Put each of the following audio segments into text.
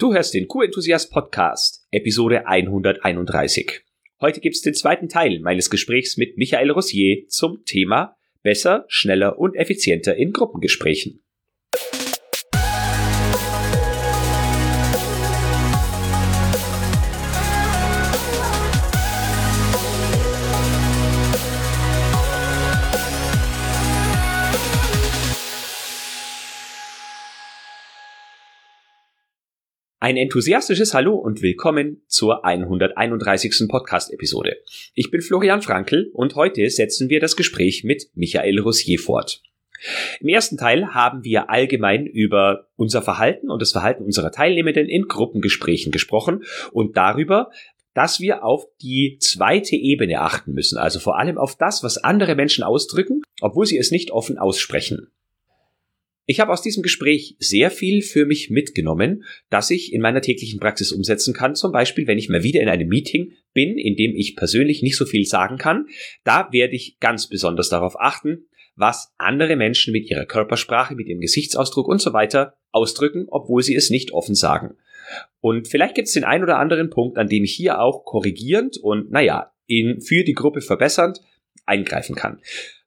Du hörst den Q-Enthusiast Podcast, Episode 131. Heute gibt's den zweiten Teil meines Gesprächs mit Michael Rossier zum Thema besser, schneller und effizienter in Gruppengesprächen. Ein enthusiastisches Hallo und willkommen zur 131. Podcast-Episode. Ich bin Florian Frankl und heute setzen wir das Gespräch mit Michael Rossier fort. Im ersten Teil haben wir allgemein über unser Verhalten und das Verhalten unserer Teilnehmenden in Gruppengesprächen gesprochen und darüber, dass wir auf die zweite Ebene achten müssen, also vor allem auf das, was andere Menschen ausdrücken, obwohl sie es nicht offen aussprechen. Ich habe aus diesem Gespräch sehr viel für mich mitgenommen, das ich in meiner täglichen Praxis umsetzen kann. Zum Beispiel, wenn ich mal wieder in einem Meeting bin, in dem ich persönlich nicht so viel sagen kann, da werde ich ganz besonders darauf achten, was andere Menschen mit ihrer Körpersprache, mit ihrem Gesichtsausdruck und so weiter ausdrücken, obwohl sie es nicht offen sagen. Und vielleicht gibt es den ein oder anderen Punkt, an dem ich hier auch korrigierend und, naja, in, für die Gruppe verbessernd eingreifen kann.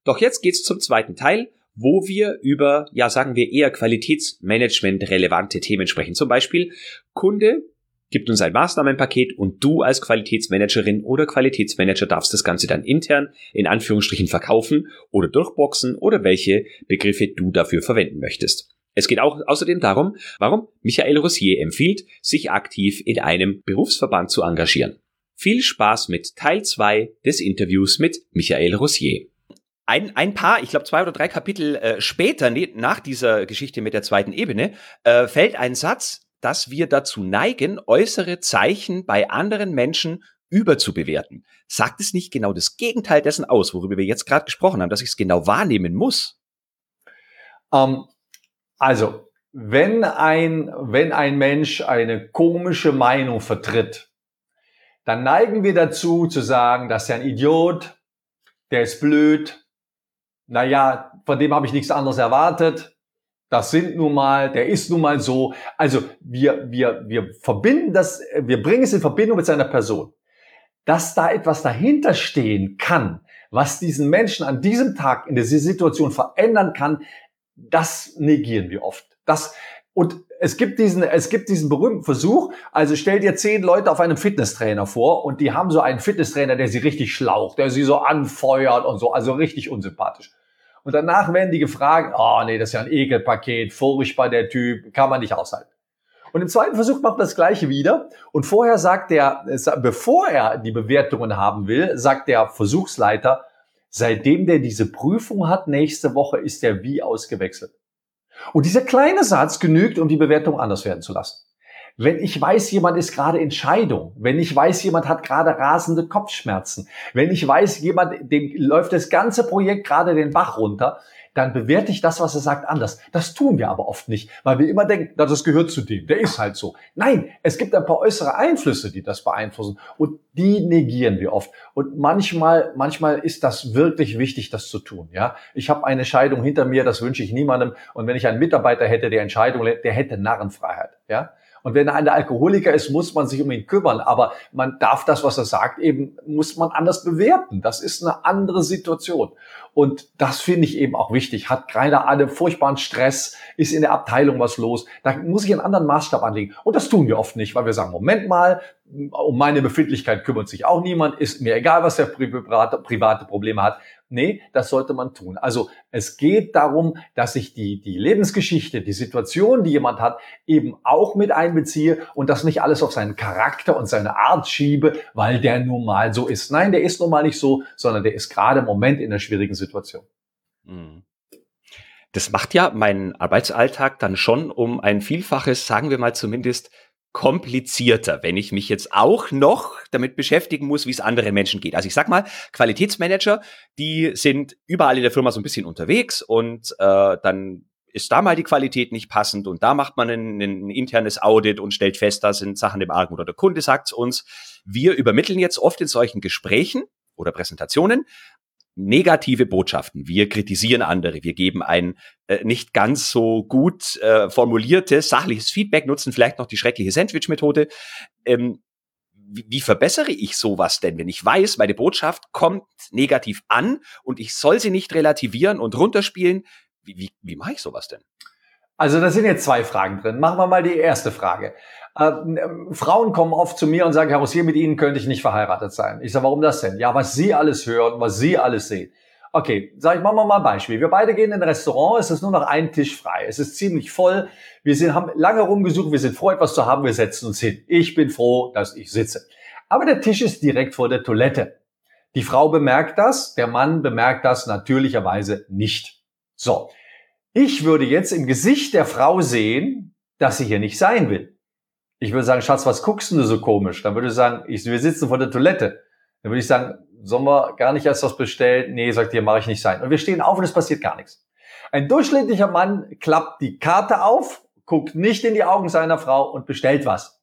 Doch jetzt geht's zum zweiten Teil wo wir über, ja sagen wir eher Qualitätsmanagement relevante Themen sprechen. Zum Beispiel Kunde gibt uns ein Maßnahmenpaket und du als Qualitätsmanagerin oder Qualitätsmanager darfst das Ganze dann intern in Anführungsstrichen verkaufen oder durchboxen oder welche Begriffe du dafür verwenden möchtest. Es geht auch außerdem darum, warum Michael Rossier empfiehlt, sich aktiv in einem Berufsverband zu engagieren. Viel Spaß mit Teil 2 des Interviews mit Michael Rossier ein, ein paar, ich glaube zwei oder drei Kapitel äh, später, ne, nach dieser Geschichte mit der zweiten Ebene, äh, fällt ein Satz, dass wir dazu neigen, äußere Zeichen bei anderen Menschen überzubewerten. Sagt es nicht genau das Gegenteil dessen aus, worüber wir jetzt gerade gesprochen haben, dass ich es genau wahrnehmen muss? Ähm, also, wenn ein, wenn ein Mensch eine komische Meinung vertritt, dann neigen wir dazu zu sagen, dass er ein Idiot, der ist blöd, naja, von dem habe ich nichts anderes erwartet. Das sind nun mal, der ist nun mal so. Also wir, wir, wir verbinden das, wir bringen es in Verbindung mit seiner Person. Dass da etwas dahinter stehen kann, was diesen Menschen an diesem Tag in dieser Situation verändern kann, das negieren wir oft. Das, und es gibt diesen, es gibt diesen berühmten Versuch. Also stell dir zehn Leute auf einem Fitnesstrainer vor und die haben so einen Fitnesstrainer, der sie richtig schlaucht, der sie so anfeuert und so, also richtig unsympathisch. Und danach werden die gefragt, oh nee, das ist ja ein Ekelpaket, furchtbar der Typ, kann man nicht aushalten. Und im zweiten Versuch macht das Gleiche wieder. Und vorher sagt der, bevor er die Bewertungen haben will, sagt der Versuchsleiter, seitdem der diese Prüfung hat, nächste Woche ist der wie ausgewechselt. Und dieser kleine Satz genügt, um die Bewertung anders werden zu lassen. Wenn ich weiß, jemand ist gerade in Scheidung, wenn ich weiß, jemand hat gerade rasende Kopfschmerzen, wenn ich weiß, jemand, dem läuft das ganze Projekt gerade den Bach runter, dann bewerte ich das, was er sagt, anders. Das tun wir aber oft nicht, weil wir immer denken, das gehört zu dem, der ist halt so. Nein, es gibt ein paar äußere Einflüsse, die das beeinflussen und die negieren wir oft. Und manchmal, manchmal ist das wirklich wichtig, das zu tun. Ja, ich habe eine Scheidung hinter mir, das wünsche ich niemandem. Und wenn ich einen Mitarbeiter hätte, der Entscheidung, der hätte Narrenfreiheit. Ja, und wenn er ein Alkoholiker ist, muss man sich um ihn kümmern. Aber man darf das, was er sagt, eben, muss man anders bewerten. Das ist eine andere Situation. Und das finde ich eben auch wichtig. Hat gerade einen furchtbaren Stress, ist in der Abteilung was los. Da muss ich einen anderen Maßstab anlegen. Und das tun wir oft nicht, weil wir sagen, Moment mal, um meine Befindlichkeit kümmert sich auch niemand. Ist mir egal, was der private, private Probleme hat. Nee, das sollte man tun. Also es geht darum, dass ich die, die Lebensgeschichte, die Situation, die jemand hat, eben auch mit einbeziehe und das nicht alles auf seinen Charakter und seine Art schiebe, weil der nun mal so ist. Nein, der ist nun mal nicht so, sondern der ist gerade im Moment in einer schwierigen Situation. Mhm. Das macht ja meinen Arbeitsalltag dann schon um ein Vielfaches, sagen wir mal zumindest, komplizierter, wenn ich mich jetzt auch noch damit beschäftigen muss, wie es anderen Menschen geht. Also ich sag mal, Qualitätsmanager, die sind überall in der Firma so ein bisschen unterwegs und äh, dann ist da mal die Qualität nicht passend und da macht man ein, ein internes Audit und stellt fest, da sind Sachen im Argen oder der Kunde sagt es uns. Wir übermitteln jetzt oft in solchen Gesprächen oder Präsentationen negative Botschaften. Wir kritisieren andere, wir geben ein äh, nicht ganz so gut äh, formuliertes, sachliches Feedback, nutzen vielleicht noch die schreckliche Sandwich-Methode. Ähm, wie, wie verbessere ich sowas denn, wenn ich weiß, meine Botschaft kommt negativ an und ich soll sie nicht relativieren und runterspielen? Wie, wie, wie mache ich sowas denn? Also da sind jetzt zwei Fragen drin. Machen wir mal die erste Frage. Äh, Frauen kommen oft zu mir und sagen, Herr Rossier, mit Ihnen könnte ich nicht verheiratet sein. Ich sage, warum das denn? Ja, was Sie alles hören, was Sie alles sehen. Okay, sag ich, machen wir mal ein Beispiel. Wir beide gehen in ein Restaurant, es ist nur noch ein Tisch frei. Es ist ziemlich voll. Wir sind, haben lange rumgesucht, wir sind froh, etwas zu haben, wir setzen uns hin. Ich bin froh, dass ich sitze. Aber der Tisch ist direkt vor der Toilette. Die Frau bemerkt das, der Mann bemerkt das natürlicherweise nicht. So. Ich würde jetzt im Gesicht der Frau sehen, dass sie hier nicht sein will. Ich würde sagen, Schatz, was guckst du so komisch? Dann würde ich sagen, ich, wir sitzen vor der Toilette. Dann würde ich sagen, sollen wir gar nicht erst was bestellen? Nee, sagt ihr, mache ich nicht sein. Und wir stehen auf und es passiert gar nichts. Ein durchschnittlicher Mann klappt die Karte auf, guckt nicht in die Augen seiner Frau und bestellt was.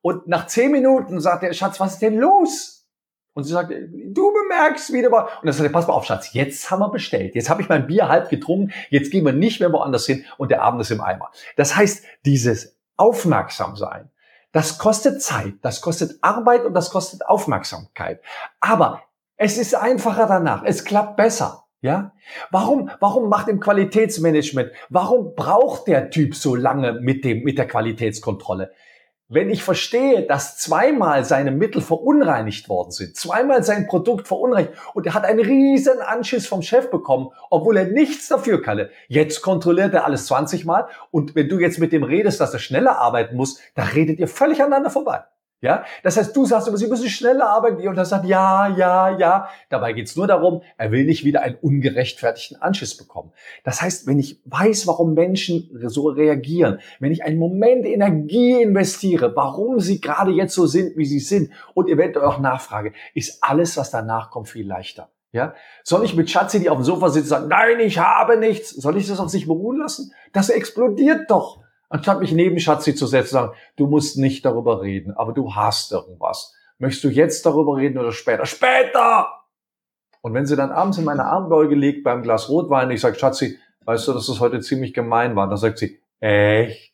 Und nach zehn Minuten sagt er, Schatz, was ist denn los? Und sie sagt, du bemerkst wieder mal. Und dann sagt er, pass mal auf, Schatz, jetzt haben wir bestellt. Jetzt habe ich mein Bier halb getrunken. Jetzt gehen wir nicht mehr woanders hin und der Abend ist im Eimer. Das heißt, dieses Aufmerksamsein, das kostet Zeit, das kostet Arbeit und das kostet Aufmerksamkeit. Aber es ist einfacher danach. Es klappt besser. Ja? Warum, warum macht im Qualitätsmanagement, warum braucht der Typ so lange mit dem, mit der Qualitätskontrolle? Wenn ich verstehe, dass zweimal seine Mittel verunreinigt worden sind, zweimal sein Produkt verunreinigt und er hat einen riesen Anschiss vom Chef bekommen, obwohl er nichts dafür kann. Jetzt kontrolliert er alles 20 Mal und wenn du jetzt mit dem redest, dass er schneller arbeiten muss, da redet ihr völlig aneinander vorbei. Ja, das heißt, du sagst immer, sie müssen schneller arbeiten und er sagt ja, ja, ja. Dabei geht's nur darum, er will nicht wieder einen ungerechtfertigten Anschiss bekommen. Das heißt, wenn ich weiß, warum Menschen so reagieren, wenn ich einen Moment Energie investiere, warum sie gerade jetzt so sind, wie sie sind und eventuell auch nachfrage, ist alles, was danach kommt, viel leichter. Ja, soll ich mit Schatzi, die auf dem Sofa sitzt, sagen, nein, ich habe nichts? Soll ich das auf sich beruhen lassen? Das explodiert doch. Anstatt mich neben Schatzi zu setzen und sagen, du musst nicht darüber reden, aber du hast irgendwas. Möchtest du jetzt darüber reden oder später? Später! Und wenn sie dann abends in meine Armbeuge liegt beim Glas Rotwein, ich sage, Schatzi, weißt du, dass das heute ziemlich gemein war? Dann sagt sie, echt?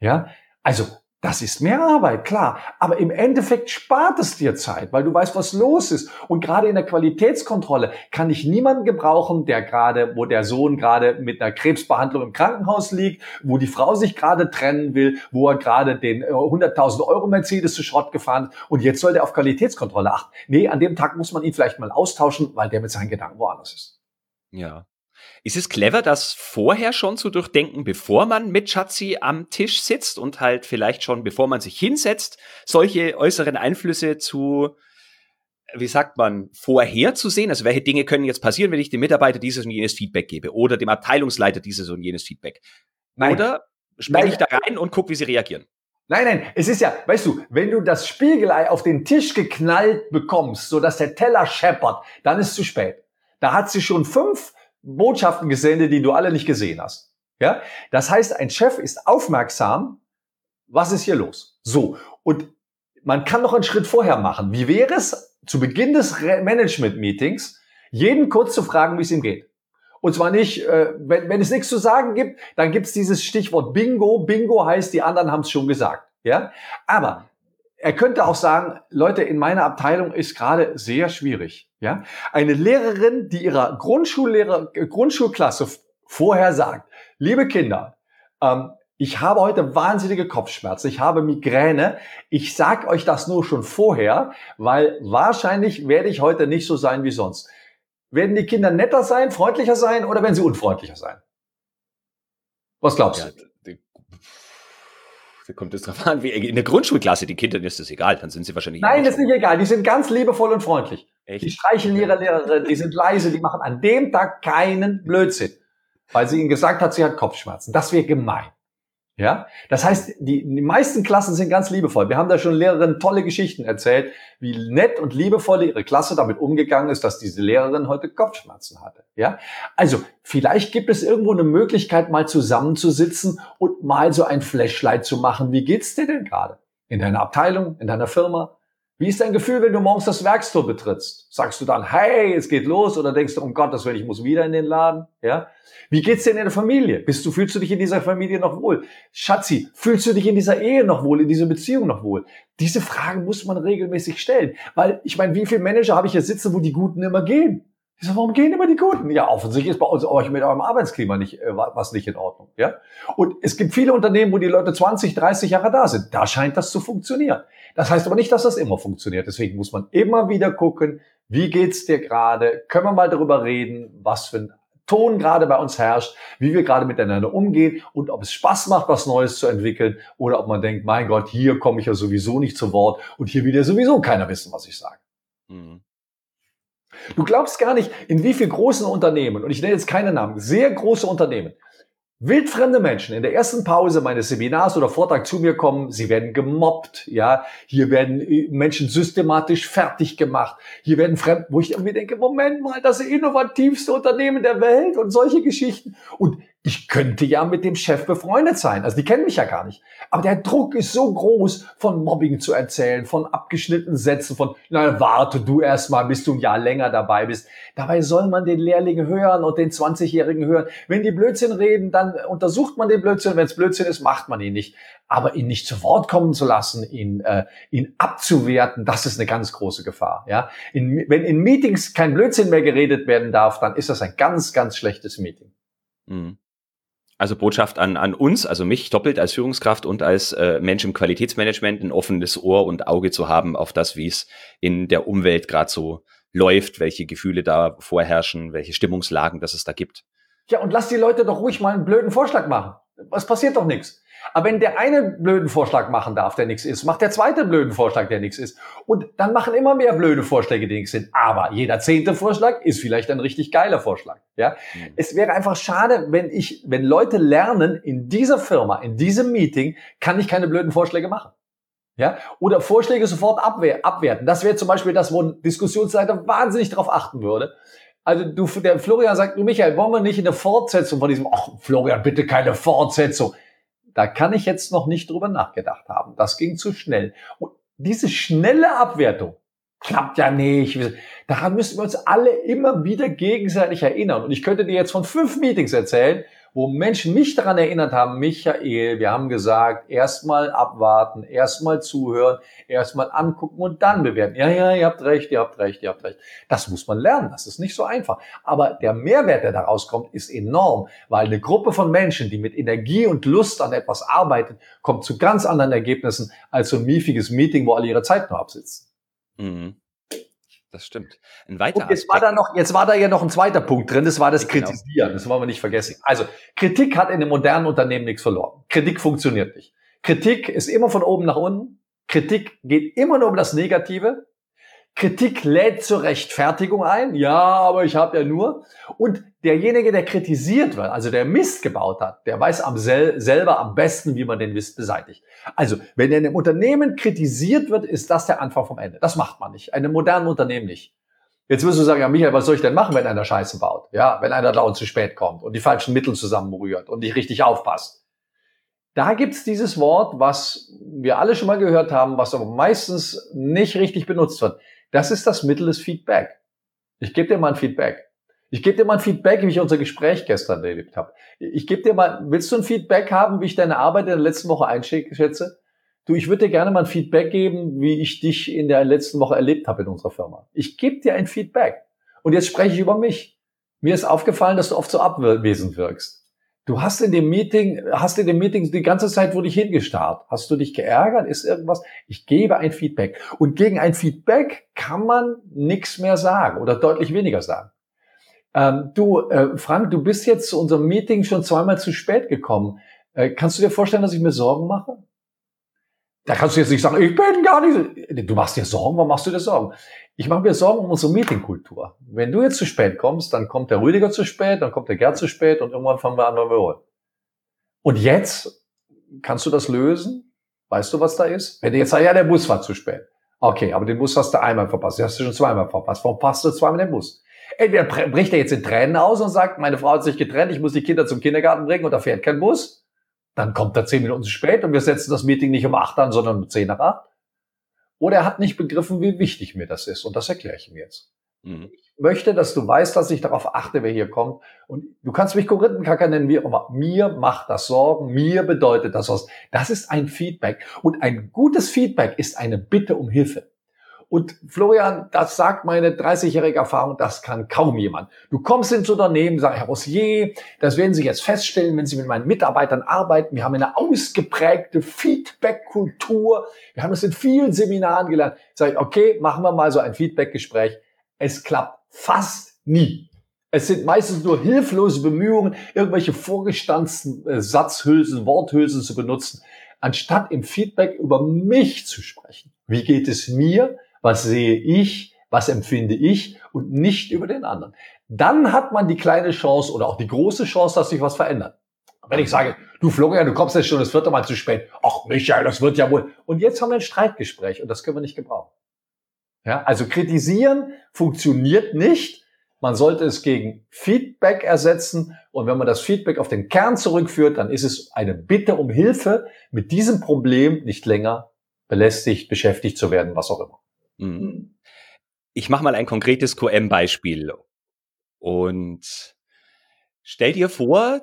Ja? Also, das ist mehr Arbeit, klar. Aber im Endeffekt spart es dir Zeit, weil du weißt, was los ist. Und gerade in der Qualitätskontrolle kann ich niemanden gebrauchen, der gerade, wo der Sohn gerade mit einer Krebsbehandlung im Krankenhaus liegt, wo die Frau sich gerade trennen will, wo er gerade den 100.000 äh, Euro Mercedes zu Schrott gefahren hat und jetzt soll der auf Qualitätskontrolle achten. Nee, an dem Tag muss man ihn vielleicht mal austauschen, weil der mit seinen Gedanken woanders ist. Ja. Ist es clever, das vorher schon zu durchdenken, bevor man mit Schatzi am Tisch sitzt und halt vielleicht schon, bevor man sich hinsetzt, solche äußeren Einflüsse zu, wie sagt man, vorherzusehen? Also welche Dinge können jetzt passieren, wenn ich dem Mitarbeiter dieses und jenes Feedback gebe oder dem Abteilungsleiter dieses und jenes Feedback? Nein. Oder springe ich da rein und gucke, wie sie reagieren? Nein, nein, es ist ja, weißt du, wenn du das Spiegelei auf den Tisch geknallt bekommst, so dass der Teller scheppert, dann ist es zu spät. Da hat sie schon fünf Botschaften gesendet, die du alle nicht gesehen hast. Ja? Das heißt, ein Chef ist aufmerksam, was ist hier los? So. Und man kann noch einen Schritt vorher machen. Wie wäre es, zu Beginn des Management-Meetings, jeden kurz zu fragen, wie es ihm geht? Und zwar nicht, äh, wenn, wenn es nichts zu sagen gibt, dann gibt es dieses Stichwort Bingo. Bingo heißt, die anderen haben es schon gesagt. Ja, aber er könnte auch sagen, Leute, in meiner Abteilung ist gerade sehr schwierig. Ja, eine Lehrerin, die ihrer Grundschullehrer, äh, Grundschulklasse vorher sagt, liebe Kinder, ähm, ich habe heute wahnsinnige Kopfschmerzen, ich habe Migräne. Ich sag euch das nur schon vorher, weil wahrscheinlich werde ich heute nicht so sein wie sonst. Werden die Kinder netter sein, freundlicher sein oder werden sie unfreundlicher sein? Was glaubst du? Kommt es drauf an? Wie, in der Grundschulklasse, die Kindern ist das egal, dann sind sie wahrscheinlich. Nein, das ist nicht egal. Die sind ganz liebevoll und freundlich. Echt? Die streicheln ihre Lehrerin, die sind leise, die machen an dem Tag keinen Blödsinn. Weil sie ihnen gesagt hat, sie hat Kopfschmerzen. Das wäre gemein. Ja, das heißt, die, die meisten Klassen sind ganz liebevoll. Wir haben da schon Lehrerinnen tolle Geschichten erzählt, wie nett und liebevoll ihre Klasse damit umgegangen ist, dass diese Lehrerin heute Kopfschmerzen hatte. Ja, also vielleicht gibt es irgendwo eine Möglichkeit, mal zusammenzusitzen und mal so ein Flashlight zu machen. Wie geht's dir denn gerade? In deiner Abteilung, in deiner Firma? Wie ist dein Gefühl, wenn du morgens das Werkstor betrittst? Sagst du dann, hey, es geht los? Oder denkst du, um Gottes Willen, ich muss wieder in den Laden? Ja? Wie geht's dir in der Familie? Bist du, fühlst du dich in dieser Familie noch wohl? Schatzi, fühlst du dich in dieser Ehe noch wohl, in dieser Beziehung noch wohl? Diese Fragen muss man regelmäßig stellen. Weil, ich meine, wie viele Manager habe ich hier sitzen, wo die Guten immer gehen? Ich sage, warum gehen immer die Guten? Ja, offensichtlich ist bei uns euch mit eurem Arbeitsklima nicht, äh, was nicht in Ordnung. Ja? Und es gibt viele Unternehmen, wo die Leute 20, 30 Jahre da sind. Da scheint das zu funktionieren. Das heißt aber nicht, dass das immer funktioniert. Deswegen muss man immer wieder gucken, wie geht's dir gerade? Können wir mal darüber reden, was für ein Ton gerade bei uns herrscht, wie wir gerade miteinander umgehen und ob es Spaß macht, was Neues zu entwickeln oder ob man denkt, mein Gott, hier komme ich ja sowieso nicht zu Wort und hier will ja sowieso keiner wissen, was ich sage. Mhm. Du glaubst gar nicht, in wie viel großen Unternehmen, und ich nenne jetzt keine Namen, sehr große Unternehmen, wildfremde Menschen in der ersten Pause meines Seminars oder Vortrag zu mir kommen, sie werden gemobbt, ja, hier werden äh, Menschen systematisch fertig gemacht, hier werden fremd, wo ich mir denke, Moment mal, das innovativste Unternehmen der Welt und solche Geschichten. Und ich könnte ja mit dem Chef befreundet sein. Also die kennen mich ja gar nicht. Aber der Druck ist so groß, von Mobbing zu erzählen, von abgeschnittenen Sätzen, von, na, warte du erst mal, bis du ein Jahr länger dabei bist. Dabei soll man den Lehrling hören und den 20-Jährigen hören. Wenn die Blödsinn reden, dann untersucht man den Blödsinn. Wenn es Blödsinn ist, macht man ihn nicht. Aber ihn nicht zu Wort kommen zu lassen, ihn, äh, ihn abzuwerten, das ist eine ganz große Gefahr. Ja? In, wenn in Meetings kein Blödsinn mehr geredet werden darf, dann ist das ein ganz, ganz schlechtes Meeting. Mhm. Also Botschaft an, an uns, also mich doppelt als Führungskraft und als äh, Mensch im Qualitätsmanagement, ein offenes Ohr und Auge zu haben auf das, wie es in der Umwelt gerade so läuft, welche Gefühle da vorherrschen, welche Stimmungslagen das es da gibt. Ja, und lass die Leute doch ruhig mal einen blöden Vorschlag machen. Es passiert doch nichts. Aber wenn der eine blöden Vorschlag machen darf, der nichts ist, macht der zweite blöden Vorschlag, der nichts ist. Und dann machen immer mehr blöde Vorschläge, die nichts sind. Aber jeder zehnte Vorschlag ist vielleicht ein richtig geiler Vorschlag. Ja, mhm. es wäre einfach schade, wenn ich, wenn Leute lernen, in dieser Firma, in diesem Meeting, kann ich keine blöden Vorschläge machen. Ja, oder Vorschläge sofort abwehr, abwerten. Das wäre zum Beispiel das, wo ein Diskussionsleiter wahnsinnig darauf achten würde. Also du, der Florian sagt, du Michael, wollen wir nicht in der Fortsetzung von diesem, ach Florian, bitte keine Fortsetzung. Da kann ich jetzt noch nicht drüber nachgedacht haben. Das ging zu schnell. Und diese schnelle Abwertung klappt ja nicht. Daran müssen wir uns alle immer wieder gegenseitig erinnern. Und ich könnte dir jetzt von fünf Meetings erzählen, wo Menschen mich daran erinnert haben, Michael, wir haben gesagt, erstmal abwarten, erstmal zuhören, erstmal angucken und dann bewerten. Ja, ja, ihr habt recht, ihr habt recht, ihr habt recht. Das muss man lernen, das ist nicht so einfach. Aber der Mehrwert, der daraus kommt, ist enorm, weil eine Gruppe von Menschen, die mit Energie und Lust an etwas arbeitet, kommt zu ganz anderen Ergebnissen als so ein miefiges Meeting, wo alle ihre Zeit nur absitzen. Mhm. Das stimmt. Ein weiterer und jetzt Aspekt. war da noch, jetzt war da ja noch ein zweiter Punkt drin, das war das genau. Kritisieren. Das wollen wir nicht vergessen. Also, Kritik hat in einem modernen Unternehmen nichts verloren. Kritik funktioniert nicht. Kritik ist immer von oben nach unten. Kritik geht immer nur um das Negative. Kritik lädt zur Rechtfertigung ein. Ja, aber ich habe ja nur. Und derjenige, der kritisiert wird, also der Mist gebaut hat, der weiß am sel selber am besten, wie man den Mist beseitigt. Also, wenn in einem Unternehmen kritisiert wird, ist das der Anfang vom Ende. Das macht man nicht. In einem modernen Unternehmen nicht. Jetzt wirst du sagen, ja, Michael, was soll ich denn machen, wenn einer Scheiße baut? Ja, wenn einer dauernd zu spät kommt und die falschen Mittel zusammenrührt und nicht richtig aufpasst. Da gibt's dieses Wort, was wir alle schon mal gehört haben, was aber meistens nicht richtig benutzt wird. Das ist das Mittel des Feedback. Ich gebe dir mal ein Feedback. Ich gebe dir mal ein Feedback, wie ich unser Gespräch gestern erlebt habe. Ich gebe dir mal, willst du ein Feedback haben, wie ich deine Arbeit in der letzten Woche einschätze? Du, ich würde dir gerne mal ein Feedback geben, wie ich dich in der letzten Woche erlebt habe in unserer Firma. Ich gebe dir ein Feedback. Und jetzt spreche ich über mich. Mir ist aufgefallen, dass du oft so abwesend wirkst. Du hast in dem Meeting, hast in dem Meeting die ganze Zeit wurde ich hingestarrt. Hast du dich geärgert? Ist irgendwas? Ich gebe ein Feedback. Und gegen ein Feedback kann man nichts mehr sagen oder deutlich weniger sagen. Ähm, du, äh, Frank, du bist jetzt zu unserem Meeting schon zweimal zu spät gekommen. Äh, kannst du dir vorstellen, dass ich mir Sorgen mache? Da kannst du jetzt nicht sagen, ich bin gar nicht. Du machst dir Sorgen, warum machst du dir Sorgen? Ich mache mir Sorgen um unsere Meetingkultur. Wenn du jetzt zu spät kommst, dann kommt der Rüdiger zu spät, dann kommt der Gerd zu spät und irgendwann fangen wir an, wenn wir wollen. Und jetzt kannst du das lösen? Weißt du, was da ist? Wenn du jetzt sagst, ja, der Bus war zu spät. Okay, aber den Bus hast du einmal verpasst. Den hast du schon zweimal verpasst. Warum passt du zweimal den Bus? Entweder bricht er jetzt in Tränen aus und sagt, meine Frau hat sich getrennt, ich muss die Kinder zum Kindergarten bringen und da fährt kein Bus. Dann kommt er zehn Minuten zu spät und wir setzen das Meeting nicht um acht an, sondern um zehn nach acht. Oder er hat nicht begriffen, wie wichtig mir das ist. Und das erkläre ich ihm jetzt. Mhm. Ich möchte, dass du weißt, dass ich darauf achte, wer hier kommt. Und du kannst mich Korinthenkacker nennen, wie immer. Mir macht das Sorgen, mir bedeutet das was. Das ist ein Feedback. Und ein gutes Feedback ist eine Bitte um Hilfe. Und Florian, das sagt meine 30-jährige Erfahrung, das kann kaum jemand. Du kommst ins Unternehmen, sagst, Herr Rossier, das werden Sie jetzt feststellen, wenn Sie mit meinen Mitarbeitern arbeiten. Wir haben eine ausgeprägte Feedback-Kultur. Wir haben das in vielen Seminaren gelernt. Sag ich, okay, machen wir mal so ein Feedback-Gespräch. Es klappt fast nie. Es sind meistens nur hilflose Bemühungen, irgendwelche vorgestanzten äh, Satzhülsen, Worthülsen zu benutzen, anstatt im Feedback über mich zu sprechen. Wie geht es mir? Was sehe ich, was empfinde ich und nicht über den anderen. Dann hat man die kleine Chance oder auch die große Chance, dass sich was verändert. Wenn ich sage, du Florian, du kommst jetzt schon das vierte Mal zu spät. Ach Michael, das wird ja wohl. Und jetzt haben wir ein Streitgespräch und das können wir nicht gebrauchen. Ja, also kritisieren funktioniert nicht. Man sollte es gegen Feedback ersetzen. Und wenn man das Feedback auf den Kern zurückführt, dann ist es eine Bitte um Hilfe, mit diesem Problem nicht länger belästigt, beschäftigt zu werden, was auch immer. Mhm. Hm. Ich mache mal ein konkretes QM-Beispiel. Und stell dir vor,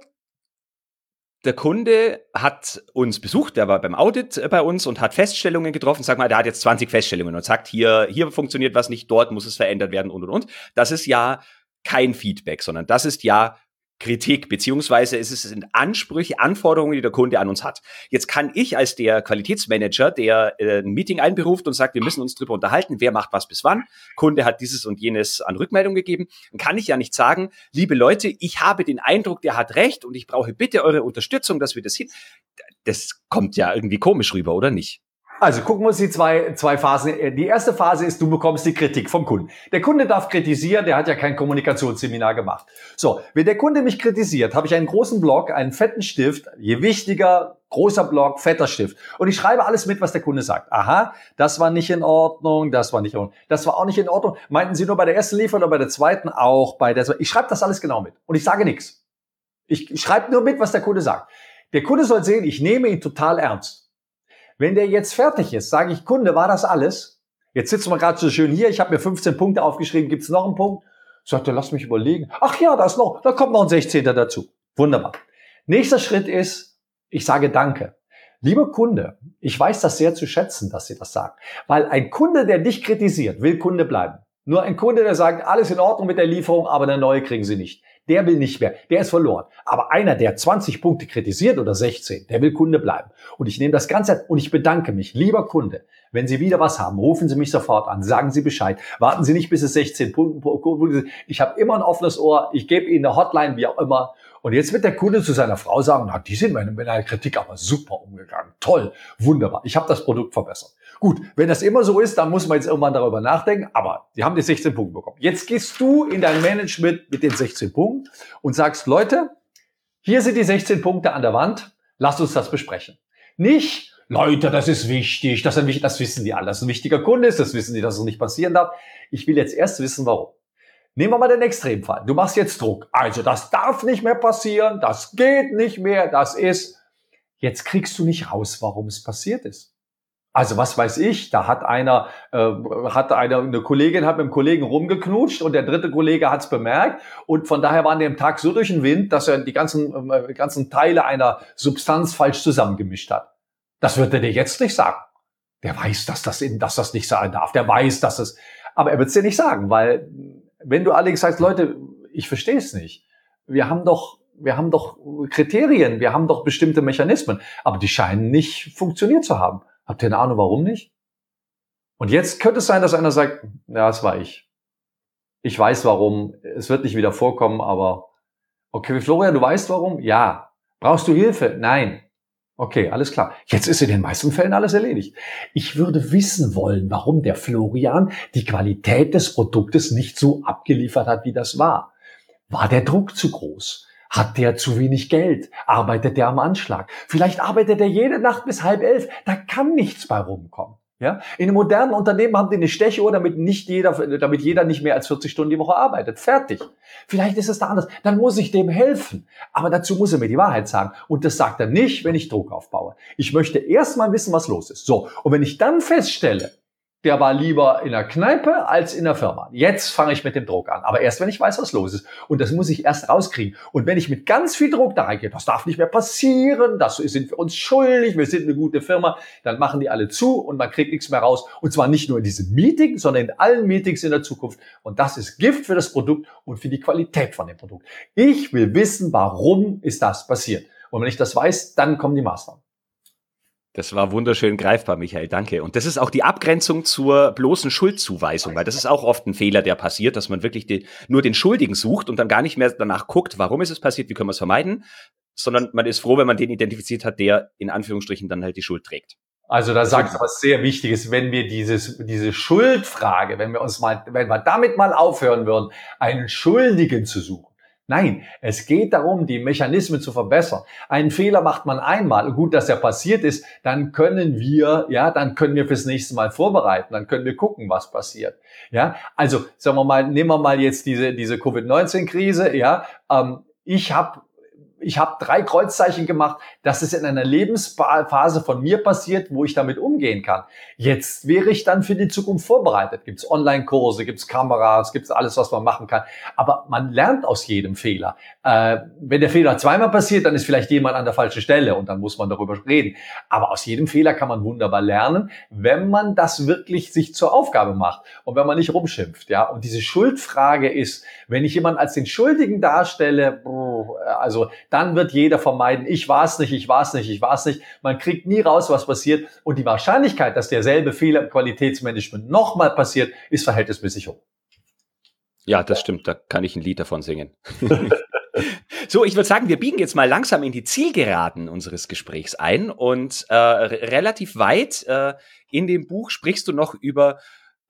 der Kunde hat uns besucht, der war beim Audit äh, bei uns und hat Feststellungen getroffen. Sag mal, der hat jetzt 20 Feststellungen und sagt, hier, hier funktioniert was nicht, dort muss es verändert werden und und und. Das ist ja kein Feedback, sondern das ist ja Kritik, beziehungsweise es sind Ansprüche, Anforderungen, die der Kunde an uns hat. Jetzt kann ich als der Qualitätsmanager, der äh, ein Meeting einberuft und sagt, wir müssen uns drüber unterhalten, wer macht was bis wann, Kunde hat dieses und jenes an Rückmeldung gegeben, dann kann ich ja nicht sagen, liebe Leute, ich habe den Eindruck, der hat recht und ich brauche bitte eure Unterstützung, dass wir das hin. Das kommt ja irgendwie komisch rüber, oder nicht? Also gucken wir uns die zwei, zwei Phasen. Die erste Phase ist, du bekommst die Kritik vom Kunden. Der Kunde darf kritisieren, der hat ja kein Kommunikationsseminar gemacht. So, wenn der Kunde mich kritisiert, habe ich einen großen Block, einen fetten Stift, je wichtiger, großer Block, fetter Stift. Und ich schreibe alles mit, was der Kunde sagt. Aha, das war nicht in Ordnung, das war nicht in Ordnung, das war auch nicht in Ordnung. Meinten Sie nur bei der ersten Lieferung oder bei der zweiten auch bei der Ich schreibe das alles genau mit und ich sage nichts. Ich schreibe nur mit, was der Kunde sagt. Der Kunde soll sehen, ich nehme ihn total ernst. Wenn der jetzt fertig ist, sage ich, Kunde, war das alles? Jetzt sitzen wir gerade so schön hier, ich habe mir 15 Punkte aufgeschrieben, gibt es noch einen Punkt? Sagt er, lass mich überlegen. Ach ja, da ist noch, da kommt noch ein 16. dazu. Wunderbar. Nächster Schritt ist, ich sage Danke. Lieber Kunde, ich weiß das sehr zu schätzen, dass Sie das sagen. Weil ein Kunde, der dich kritisiert, will Kunde bleiben. Nur ein Kunde, der sagt, alles in Ordnung mit der Lieferung, aber eine neue kriegen Sie nicht der will nicht mehr, der ist verloren. Aber einer, der 20 Punkte kritisiert oder 16, der will Kunde bleiben. Und ich nehme das Ganze und ich bedanke mich, lieber Kunde, wenn Sie wieder was haben, rufen Sie mich sofort an, sagen Sie Bescheid, warten Sie nicht bis es 16 Punkte, ich habe immer ein offenes Ohr, ich gebe Ihnen eine Hotline, wie auch immer. Und jetzt wird der Kunde zu seiner Frau sagen, na, die sind mit einer Kritik aber super umgegangen, toll, wunderbar, ich habe das Produkt verbessert. Gut, wenn das immer so ist, dann muss man jetzt irgendwann darüber nachdenken, aber die haben die 16 Punkte bekommen. Jetzt gehst du in dein Management mit den 16 Punkten und sagst, Leute, hier sind die 16 Punkte an der Wand, lasst uns das besprechen. Nicht, Leute, das ist wichtig, das, ist das wissen die alle, dass ein wichtiger Kunde ist, das wissen die, dass es nicht passieren darf. Ich will jetzt erst wissen, warum. Nehmen wir mal den Extremfall. Du machst jetzt Druck. Also, das darf nicht mehr passieren, das geht nicht mehr, das ist. Jetzt kriegst du nicht raus, warum es passiert ist. Also was weiß ich, da hat einer, äh, hat einer, eine Kollegin hat mit dem Kollegen rumgeknutscht und der dritte Kollege hat es bemerkt und von daher war an dem Tag so durch den Wind, dass er die ganzen, äh, ganzen Teile einer Substanz falsch zusammengemischt hat. Das wird er dir jetzt nicht sagen. Der weiß, dass das, in, dass das nicht sein darf. Der weiß, dass es, aber er wird es dir nicht sagen, weil wenn du allerdings sagst, Leute, ich verstehe es nicht. Wir haben doch, wir haben doch Kriterien, wir haben doch bestimmte Mechanismen, aber die scheinen nicht funktioniert zu haben. Habt ihr eine Ahnung, warum nicht? Und jetzt könnte es sein, dass einer sagt, ja, das war ich. Ich weiß warum. Es wird nicht wieder vorkommen, aber okay, Florian, du weißt warum? Ja. Brauchst du Hilfe? Nein. Okay, alles klar. Jetzt ist in den meisten Fällen alles erledigt. Ich würde wissen wollen, warum der Florian die Qualität des Produktes nicht so abgeliefert hat, wie das war. War der Druck zu groß? Hat der zu wenig Geld? Arbeitet der am Anschlag? Vielleicht arbeitet er jede Nacht bis halb elf. Da kann nichts bei rumkommen. Ja? In einem modernen Unternehmen haben die eine Stechuhr, damit nicht jeder, damit jeder nicht mehr als 40 Stunden die Woche arbeitet. Fertig. Vielleicht ist es da anders. Dann muss ich dem helfen. Aber dazu muss er mir die Wahrheit sagen. Und das sagt er nicht, wenn ich Druck aufbaue. Ich möchte erst mal wissen, was los ist. So. Und wenn ich dann feststelle, der war lieber in der Kneipe als in der Firma. Jetzt fange ich mit dem Druck an. Aber erst, wenn ich weiß, was los ist. Und das muss ich erst rauskriegen. Und wenn ich mit ganz viel Druck da reingehe, das darf nicht mehr passieren, das sind wir uns schuldig, wir sind eine gute Firma, dann machen die alle zu und man kriegt nichts mehr raus. Und zwar nicht nur in diesem Meeting, sondern in allen Meetings in der Zukunft. Und das ist Gift für das Produkt und für die Qualität von dem Produkt. Ich will wissen, warum ist das passiert. Und wenn ich das weiß, dann kommen die Maßnahmen. Das war wunderschön greifbar, Michael, danke. Und das ist auch die Abgrenzung zur bloßen Schuldzuweisung, weil das ist auch oft ein Fehler, der passiert, dass man wirklich den, nur den Schuldigen sucht und dann gar nicht mehr danach guckt, warum ist es passiert, wie können wir es vermeiden, sondern man ist froh, wenn man den identifiziert hat, der in Anführungsstrichen dann halt die Schuld trägt. Also da sagst du was sehr Wichtiges, wenn wir dieses, diese Schuldfrage, wenn wir uns mal, wenn wir damit mal aufhören würden, einen Schuldigen zu suchen, Nein, es geht darum, die Mechanismen zu verbessern. Einen Fehler macht man einmal. Gut, dass er passiert ist, dann können wir, ja, dann können wir fürs nächste Mal vorbereiten. Dann können wir gucken, was passiert. Ja, also sagen wir mal, nehmen wir mal jetzt diese diese Covid-19-Krise. Ja, ähm, ich habe ich habe drei Kreuzzeichen gemacht, dass es in einer Lebensphase von mir passiert, wo ich damit umgehen kann. Jetzt wäre ich dann für die Zukunft vorbereitet. Gibt es Online-Kurse, gibt es Kameras, gibt es alles, was man machen kann. Aber man lernt aus jedem Fehler. Äh, wenn der Fehler zweimal passiert, dann ist vielleicht jemand an der falschen Stelle und dann muss man darüber reden. Aber aus jedem Fehler kann man wunderbar lernen, wenn man das wirklich sich zur Aufgabe macht und wenn man nicht rumschimpft. Ja, und diese Schuldfrage ist, wenn ich jemanden als den Schuldigen darstelle, also dann wird jeder vermeiden, ich war es nicht, ich war es nicht, ich war es nicht. Man kriegt nie raus, was passiert. Und die Wahrscheinlichkeit, dass derselbe Fehler im Qualitätsmanagement nochmal passiert, ist verhältnismäßig hoch. Ja, das stimmt. Da kann ich ein Lied davon singen. So, ich würde sagen, wir biegen jetzt mal langsam in die Zielgeraden unseres Gesprächs ein und äh, relativ weit äh, in dem Buch sprichst du noch über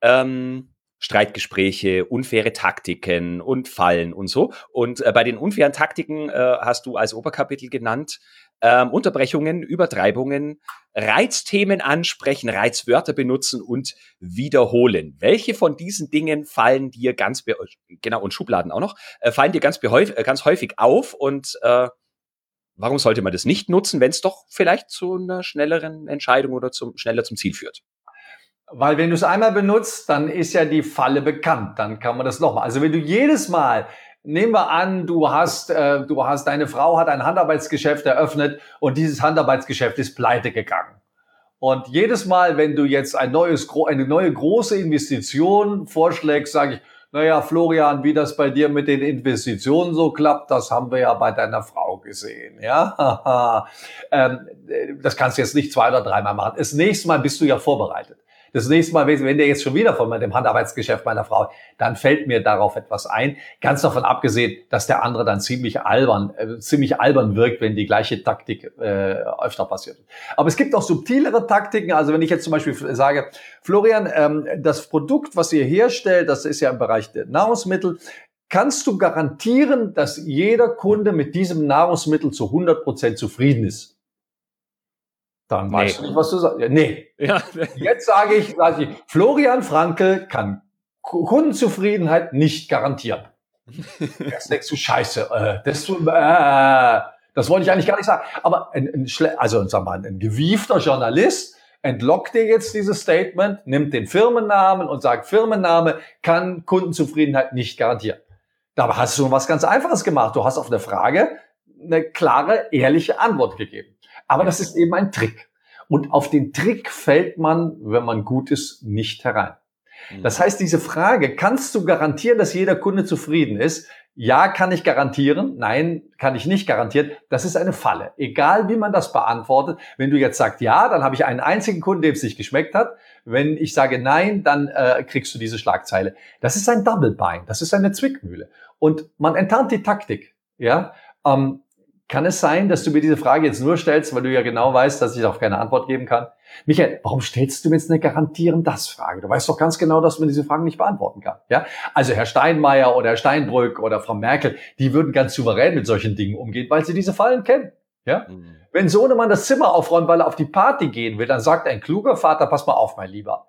ähm, Streitgespräche, unfaire Taktiken und Fallen und so. Und äh, bei den unfairen Taktiken äh, hast du als Oberkapitel genannt ähm, Unterbrechungen, Übertreibungen, Reizthemen ansprechen, Reizwörter benutzen und wiederholen. Welche von diesen Dingen fallen dir ganz genau und Schubladen auch noch äh, fallen dir ganz, äh, ganz häufig auf und äh, warum sollte man das nicht nutzen, wenn es doch vielleicht zu einer schnelleren Entscheidung oder zum schneller zum Ziel führt? Weil wenn du es einmal benutzt, dann ist ja die Falle bekannt. Dann kann man das nochmal. Also wenn du jedes Mal, nehmen wir an, du hast, äh, du hast, deine Frau hat ein Handarbeitsgeschäft eröffnet und dieses Handarbeitsgeschäft ist pleite gegangen. Und jedes Mal, wenn du jetzt ein neues, eine neue große Investition vorschlägst, sage ich, naja, Florian, wie das bei dir mit den Investitionen so klappt, das haben wir ja bei deiner Frau gesehen. Ja, ähm, das kannst du jetzt nicht zwei oder dreimal machen. Das nächste Mal bist du ja vorbereitet. Das nächste Mal, wenn der jetzt schon wieder von dem Handarbeitsgeschäft meiner Frau, dann fällt mir darauf etwas ein. Ganz davon abgesehen, dass der andere dann ziemlich albern, äh, ziemlich albern wirkt, wenn die gleiche Taktik äh, öfter passiert. Aber es gibt auch subtilere Taktiken. Also wenn ich jetzt zum Beispiel sage, Florian, ähm, das Produkt, was ihr herstellt, das ist ja im Bereich der Nahrungsmittel. Kannst du garantieren, dass jeder Kunde mit diesem Nahrungsmittel zu 100 Prozent zufrieden ist? Dann nee. weißt du nicht, was du sagst. Nee. Ja. Jetzt sage ich, sage ich, Florian Frankel kann Kundenzufriedenheit nicht garantieren. Jetzt denkst du, scheiße, äh, das, äh, das wollte ich eigentlich gar nicht sagen. Aber ein, ein, also, sag mal, ein gewiefter Journalist entlockt dir jetzt dieses Statement, nimmt den Firmennamen und sagt, Firmenname kann Kundenzufriedenheit nicht garantieren. Dabei hast du was ganz Einfaches gemacht. Du hast auf eine Frage eine klare, ehrliche Antwort gegeben. Aber das ist eben ein Trick. Und auf den Trick fällt man, wenn man gut ist, nicht herein. Mhm. Das heißt, diese Frage, kannst du garantieren, dass jeder Kunde zufrieden ist? Ja, kann ich garantieren. Nein, kann ich nicht garantieren. Das ist eine Falle. Egal, wie man das beantwortet. Wenn du jetzt sagst ja, dann habe ich einen einzigen Kunden, dem es nicht geschmeckt hat. Wenn ich sage nein, dann äh, kriegst du diese Schlagzeile. Das ist ein Double Bind. Das ist eine Zwickmühle. Und man enttarnt die Taktik. Ja, ähm, kann es sein, dass du mir diese Frage jetzt nur stellst, weil du ja genau weißt, dass ich darauf keine Antwort geben kann? Michael, warum stellst du mir jetzt eine garantieren das Frage? Du weißt doch ganz genau, dass man diese Fragen nicht beantworten kann. Ja? Also Herr Steinmeier oder Herr Steinbrück oder Frau Merkel, die würden ganz souverän mit solchen Dingen umgehen, weil sie diese Fallen kennen. Ja? Mhm. Wenn Sohnemann das Zimmer aufräumt, weil er auf die Party gehen will, dann sagt ein kluger Vater, pass mal auf, mein Lieber.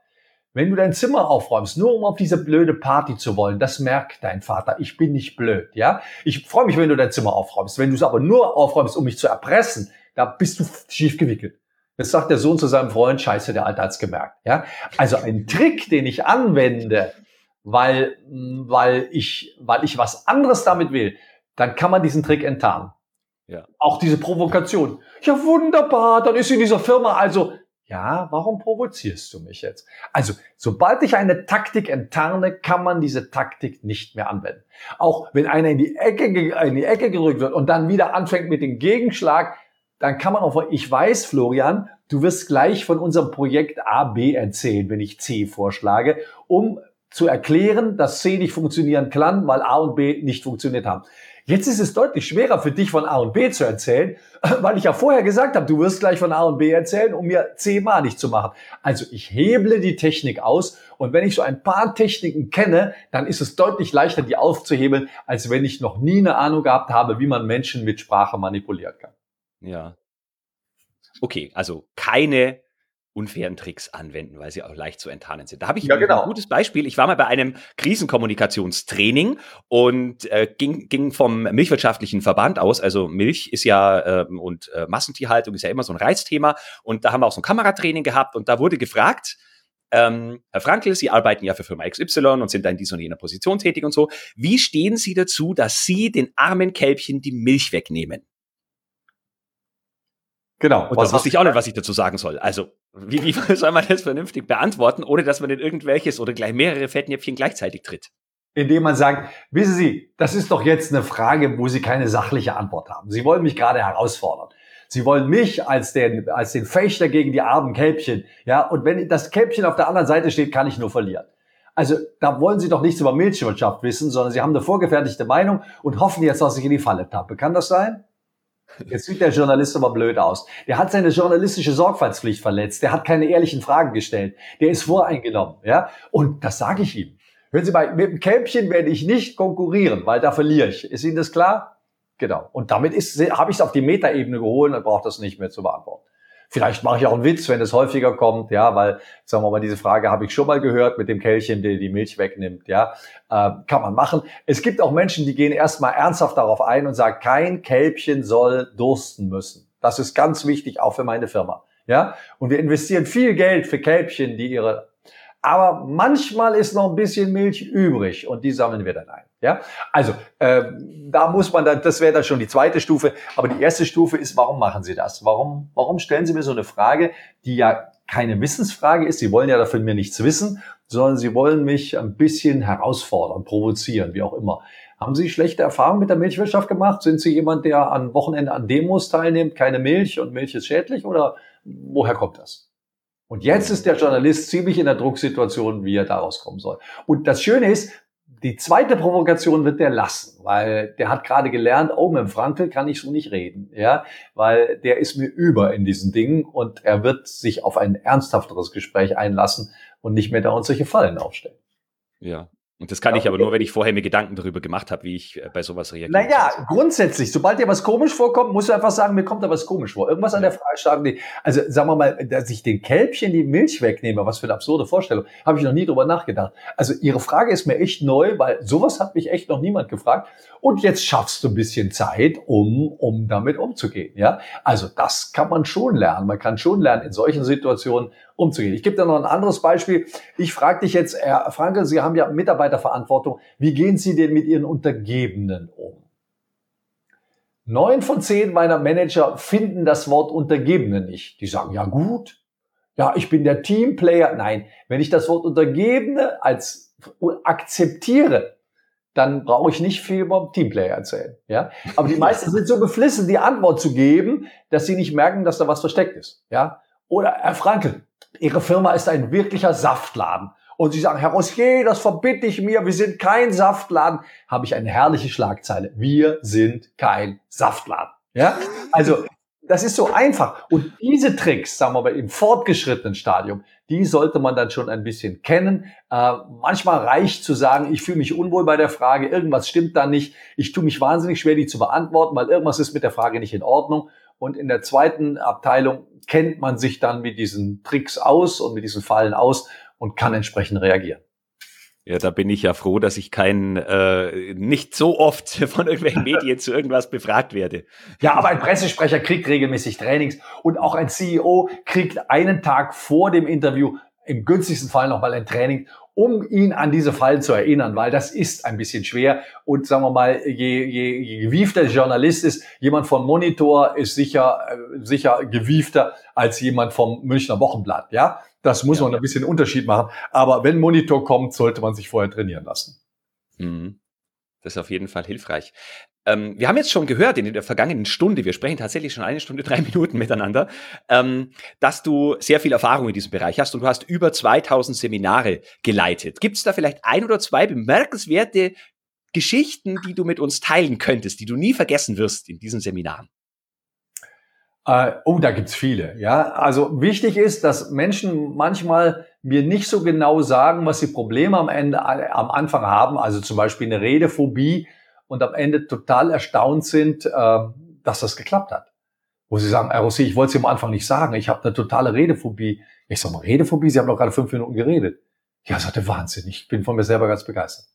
Wenn du dein Zimmer aufräumst, nur um auf diese blöde Party zu wollen, das merkt dein Vater. Ich bin nicht blöd, ja? Ich freue mich, wenn du dein Zimmer aufräumst. Wenn du es aber nur aufräumst, um mich zu erpressen, da bist du schief gewickelt. Jetzt sagt der Sohn zu seinem Freund, scheiße, der Alte hat's gemerkt. Ja? Also ein Trick, den ich anwende, weil, weil, ich, weil ich was anderes damit will, dann kann man diesen Trick enttarnen. Ja. Auch diese Provokation. Ja, wunderbar, dann ist in dieser Firma also ja, warum provozierst du mich jetzt? Also, sobald ich eine Taktik enttarne, kann man diese Taktik nicht mehr anwenden. Auch wenn einer in die Ecke, in die Ecke gerückt wird und dann wieder anfängt mit dem Gegenschlag, dann kann man auch, ich weiß, Florian, du wirst gleich von unserem Projekt A, B erzählen, wenn ich C vorschlage, um zu erklären, dass C nicht funktionieren kann, weil A und B nicht funktioniert haben. Jetzt ist es deutlich schwerer für dich von A und B zu erzählen, weil ich ja vorher gesagt habe, du wirst gleich von A und B erzählen, um mir C mal nicht zu machen. Also ich heble die Technik aus und wenn ich so ein paar Techniken kenne, dann ist es deutlich leichter, die aufzuhebeln, als wenn ich noch nie eine Ahnung gehabt habe, wie man Menschen mit Sprache manipulieren kann. Ja. Okay, also keine unfairen Tricks anwenden, weil sie auch leicht zu enttarnen sind. Da habe ich ja, genau. ein gutes Beispiel. Ich war mal bei einem Krisenkommunikationstraining und äh, ging, ging vom Milchwirtschaftlichen Verband aus. Also Milch ist ja äh, und äh, Massentierhaltung ist ja immer so ein Reizthema. Und da haben wir auch so ein Kameratraining gehabt und da wurde gefragt, ähm, Herr Frankel, Sie arbeiten ja für Firma XY und sind da in dieser und jener Position tätig und so. Wie stehen Sie dazu, dass Sie den armen Kälbchen die Milch wegnehmen? Genau. Und da wusste ich auch nicht, was ich dazu sagen soll. Also, wie, wie soll man das vernünftig beantworten, ohne dass man in irgendwelches oder gleich mehrere Fettnäpfchen gleichzeitig tritt? Indem man sagt, wissen Sie, das ist doch jetzt eine Frage, wo Sie keine sachliche Antwort haben. Sie wollen mich gerade herausfordern. Sie wollen mich als den, als den Fechter gegen die armen Kälbchen. Ja, und wenn das Kälbchen auf der anderen Seite steht, kann ich nur verlieren. Also da wollen Sie doch nichts über Milchwirtschaft wissen, sondern Sie haben eine vorgefertigte Meinung und hoffen jetzt, dass ich in die Falle tappe. Kann das sein? Jetzt sieht der Journalist aber blöd aus. Der hat seine journalistische Sorgfaltspflicht verletzt. Der hat keine ehrlichen Fragen gestellt. Der ist voreingenommen, ja. Und das sage ich ihm. Hören Sie mal, mit dem Kälbchen werde ich nicht konkurrieren, weil da verliere ich. Ist Ihnen das klar? Genau. Und damit ist, habe ich es auf die Metaebene geholt und brauche das nicht mehr zu beantworten. Vielleicht mache ich auch einen Witz, wenn es häufiger kommt, ja, weil, sagen wir mal, diese Frage habe ich schon mal gehört mit dem Kälchen, der die Milch wegnimmt, ja, äh, kann man machen. Es gibt auch Menschen, die gehen erstmal ernsthaft darauf ein und sagen, kein Kälbchen soll dursten müssen. Das ist ganz wichtig, auch für meine Firma, ja. Und wir investieren viel Geld für Kälbchen, die ihre aber manchmal ist noch ein bisschen Milch übrig und die sammeln wir dann ein. Ja, also äh, da muss man dann, das wäre dann schon die zweite Stufe. Aber die erste Stufe ist, warum machen Sie das? Warum, warum stellen Sie mir so eine Frage, die ja keine Wissensfrage ist? Sie wollen ja dafür mir nichts wissen, sondern Sie wollen mich ein bisschen herausfordern, provozieren, wie auch immer. Haben Sie schlechte Erfahrungen mit der Milchwirtschaft gemacht? Sind Sie jemand, der an Wochenende an Demos teilnimmt, keine Milch und Milch ist schädlich? Oder woher kommt das? Und jetzt ist der Journalist ziemlich in der Drucksituation, wie er da rauskommen soll. Und das Schöne ist, die zweite Provokation wird der lassen, weil der hat gerade gelernt, oh, mit dem Frankel kann ich so nicht reden, ja, weil der ist mir über in diesen Dingen und er wird sich auf ein ernsthafteres Gespräch einlassen und nicht mehr da uns solche Fallen aufstellen. Ja, und das kann ja, ich aber nur, wenn ich vorher mir Gedanken darüber gemacht habe, wie ich äh, bei sowas reagiere. Naja, grundsätzlich, sobald dir was komisch vorkommt, musst du einfach sagen, mir kommt da was komisch vor. Irgendwas an der Frage sagen, also sagen wir mal, dass ich den Kälbchen die Milch wegnehme, was für eine absurde Vorstellung, habe ich noch nie drüber nachgedacht. Also Ihre Frage ist mir echt neu, weil sowas hat mich echt noch niemand gefragt. Und jetzt schaffst du ein bisschen Zeit, um, um damit umzugehen. Ja, also das kann man schon lernen. Man kann schon lernen, in solchen Situationen umzugehen. Ich gebe da noch ein anderes Beispiel. Ich frage dich jetzt, Herr Frankel, Sie haben ja Mitarbeiterverantwortung. Wie gehen Sie denn mit Ihren Untergebenen um? Neun von zehn meiner Manager finden das Wort Untergebene nicht. Die sagen, ja gut, ja, ich bin der Teamplayer. Nein, wenn ich das Wort Untergebene als akzeptiere, dann brauche ich nicht viel über Teamplayer erzählen. Ja? Aber die meisten sind so beflissen, die Antwort zu geben, dass sie nicht merken, dass da was versteckt ist. Ja? Oder Herr Frankel, Ihre Firma ist ein wirklicher Saftladen. Und Sie sagen, Herr Rossier, das verbitte ich mir, wir sind kein Saftladen. Habe ich eine herrliche Schlagzeile. Wir sind kein Saftladen. Ja? Also, das ist so einfach. Und diese Tricks, sagen wir mal, im fortgeschrittenen Stadium, die sollte man dann schon ein bisschen kennen. Äh, manchmal reicht zu sagen, ich fühle mich unwohl bei der Frage, irgendwas stimmt da nicht. Ich tue mich wahnsinnig schwer, die zu beantworten, weil irgendwas ist mit der Frage nicht in Ordnung. Und in der zweiten Abteilung kennt man sich dann mit diesen Tricks aus und mit diesen Fallen aus und kann entsprechend reagieren. Ja, da bin ich ja froh, dass ich kein äh, nicht so oft von irgendwelchen Medien zu irgendwas befragt werde. Ja, aber ein Pressesprecher kriegt regelmäßig Trainings und auch ein CEO kriegt einen Tag vor dem Interview im günstigsten Fall nochmal ein Training, um ihn an diese Fallen zu erinnern, weil das ist ein bisschen schwer. Und sagen wir mal, je, je, je gewiefter der Journalist ist, jemand von Monitor ist sicher, äh, sicher gewiefter als jemand vom Münchner Wochenblatt, ja. Das muss ja, man ein bisschen Unterschied machen. Aber wenn Monitor kommt, sollte man sich vorher trainieren lassen. Mhm. Das ist auf jeden Fall hilfreich. Ähm, wir haben jetzt schon gehört in der vergangenen Stunde, wir sprechen tatsächlich schon eine Stunde, drei Minuten miteinander, ähm, dass du sehr viel Erfahrung in diesem Bereich hast und du hast über 2000 Seminare geleitet. Gibt es da vielleicht ein oder zwei bemerkenswerte Geschichten, die du mit uns teilen könntest, die du nie vergessen wirst in diesen Seminaren? Äh, oh, da gibt's viele. Ja, also wichtig ist, dass Menschen manchmal mir nicht so genau sagen, was sie Probleme am Ende, äh, am Anfang haben. Also zum Beispiel eine Redephobie und am Ende total erstaunt sind, äh, dass das geklappt hat. Wo sie sagen, ROC, ich wollte es am Anfang nicht sagen, ich habe eine totale Redephobie. Ich sage mal, Redephobie, Sie haben doch gerade fünf Minuten geredet. Ja, sagte Wahnsinn, ich bin von mir selber ganz begeistert.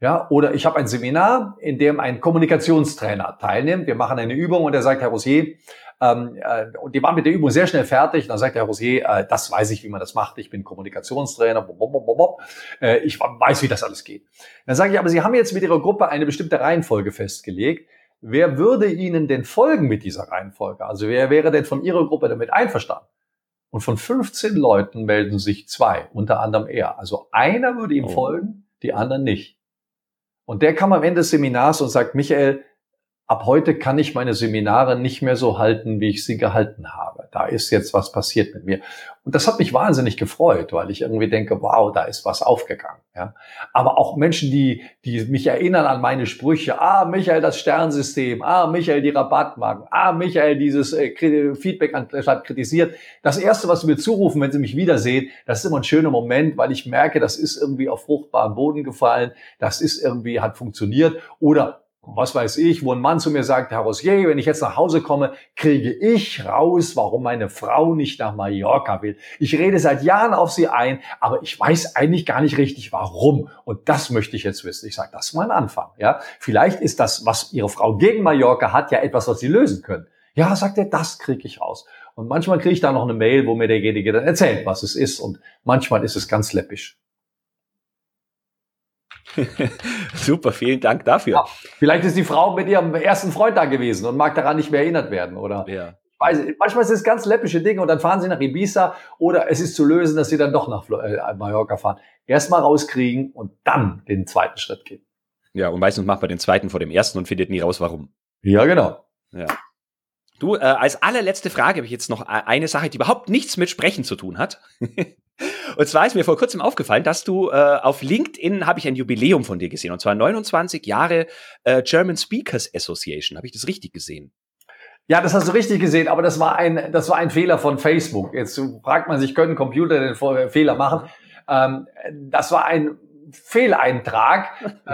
Ja, oder ich habe ein Seminar, in dem ein Kommunikationstrainer teilnimmt. Wir machen eine Übung und er sagt, Herr Rosier, ähm, äh, und die waren mit der Übung sehr schnell fertig. Und dann sagt der Herr Rosier, äh, das weiß ich, wie man das macht. Ich bin Kommunikationstrainer. Bop, bop, bop, äh, ich weiß, wie das alles geht. Dann sage ich, aber Sie haben jetzt mit Ihrer Gruppe eine bestimmte Reihenfolge festgelegt. Wer würde Ihnen denn folgen mit dieser Reihenfolge? Also wer wäre denn von Ihrer Gruppe damit einverstanden? Und von 15 Leuten melden sich zwei, unter anderem er. Also einer würde ihm oh. folgen, die anderen nicht. Und der kam am Ende des Seminars und sagt, Michael, ab heute kann ich meine Seminare nicht mehr so halten, wie ich sie gehalten habe. Da ist jetzt was passiert mit mir. Und das hat mich wahnsinnig gefreut, weil ich irgendwie denke, wow, da ist was aufgegangen. Ja. Aber auch Menschen, die, die mich erinnern an meine Sprüche. Ah, Michael, das Sternsystem. Ah, Michael, die Rabattmarken. Ah, Michael, dieses äh, Feedback anstatt kritisiert. Das erste, was sie mir zurufen, wenn sie mich wiedersehen, das ist immer ein schöner Moment, weil ich merke, das ist irgendwie auf fruchtbaren Boden gefallen. Das ist irgendwie, hat funktioniert. Oder was weiß ich, wo ein Mann zu mir sagt, Herr Rosier, wenn ich jetzt nach Hause komme, kriege ich raus, warum meine Frau nicht nach Mallorca will. Ich rede seit Jahren auf sie ein, aber ich weiß eigentlich gar nicht richtig, warum. Und das möchte ich jetzt wissen. Ich sage, das ist mein Anfang. Ja, vielleicht ist das, was Ihre Frau gegen Mallorca hat, ja etwas, was Sie lösen können. Ja, sagt er, das kriege ich raus. Und manchmal kriege ich da noch eine Mail, wo mir derjenige dann erzählt, was es ist. Und manchmal ist es ganz läppisch. Super, vielen Dank dafür. Ja, vielleicht ist die Frau mit ihrem ersten Freund da gewesen und mag daran nicht mehr erinnert werden, oder? Ja. Weiß, manchmal ist es ganz läppische Dinge und dann fahren sie nach Ibiza oder es ist zu lösen, dass sie dann doch nach äh, Mallorca fahren. Erstmal rauskriegen und dann den zweiten Schritt gehen. Ja, und meistens macht man den zweiten vor dem ersten und findet nie raus, warum. Ja, genau. Ja. Du, äh, als allerletzte Frage habe ich jetzt noch äh, eine Sache, die überhaupt nichts mit Sprechen zu tun hat. und zwar ist mir vor kurzem aufgefallen, dass du äh, auf LinkedIn habe ich ein Jubiläum von dir gesehen und zwar 29 Jahre äh, German Speakers Association. Habe ich das richtig gesehen? Ja, das hast du richtig gesehen, aber das war ein, das war ein Fehler von Facebook. Jetzt fragt man sich, können Computer den Fehler machen? Ähm, das war ein Fehleintrag.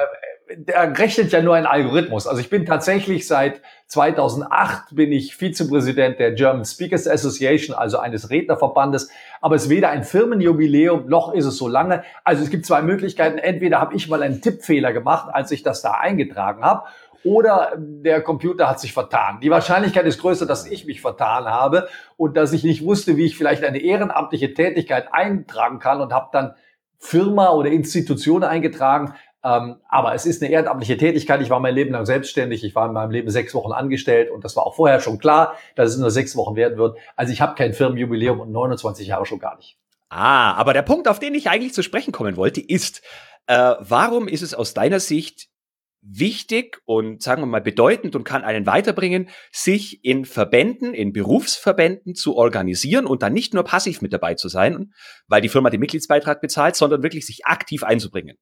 Der rechnet ja nur ein Algorithmus. Also ich bin tatsächlich seit 2008 bin ich Vizepräsident der German Speakers Association, also eines Rednerverbandes. Aber es ist weder ein Firmenjubiläum noch ist es so lange. Also es gibt zwei Möglichkeiten. Entweder habe ich mal einen Tippfehler gemacht, als ich das da eingetragen habe, oder der Computer hat sich vertan. Die Wahrscheinlichkeit ist größer, dass ich mich vertan habe und dass ich nicht wusste, wie ich vielleicht eine ehrenamtliche Tätigkeit eintragen kann und habe dann Firma oder Institution eingetragen, aber es ist eine ehrenamtliche Tätigkeit. Ich war mein Leben lang selbstständig. Ich war in meinem Leben sechs Wochen angestellt und das war auch vorher schon klar, dass es nur sechs Wochen werden wird. Also ich habe kein Firmenjubiläum und 29 Jahre schon gar nicht. Ah, aber der Punkt, auf den ich eigentlich zu sprechen kommen wollte, ist, äh, warum ist es aus deiner Sicht wichtig und sagen wir mal bedeutend und kann einen weiterbringen, sich in Verbänden, in Berufsverbänden zu organisieren und dann nicht nur passiv mit dabei zu sein, weil die Firma den Mitgliedsbeitrag bezahlt, sondern wirklich sich aktiv einzubringen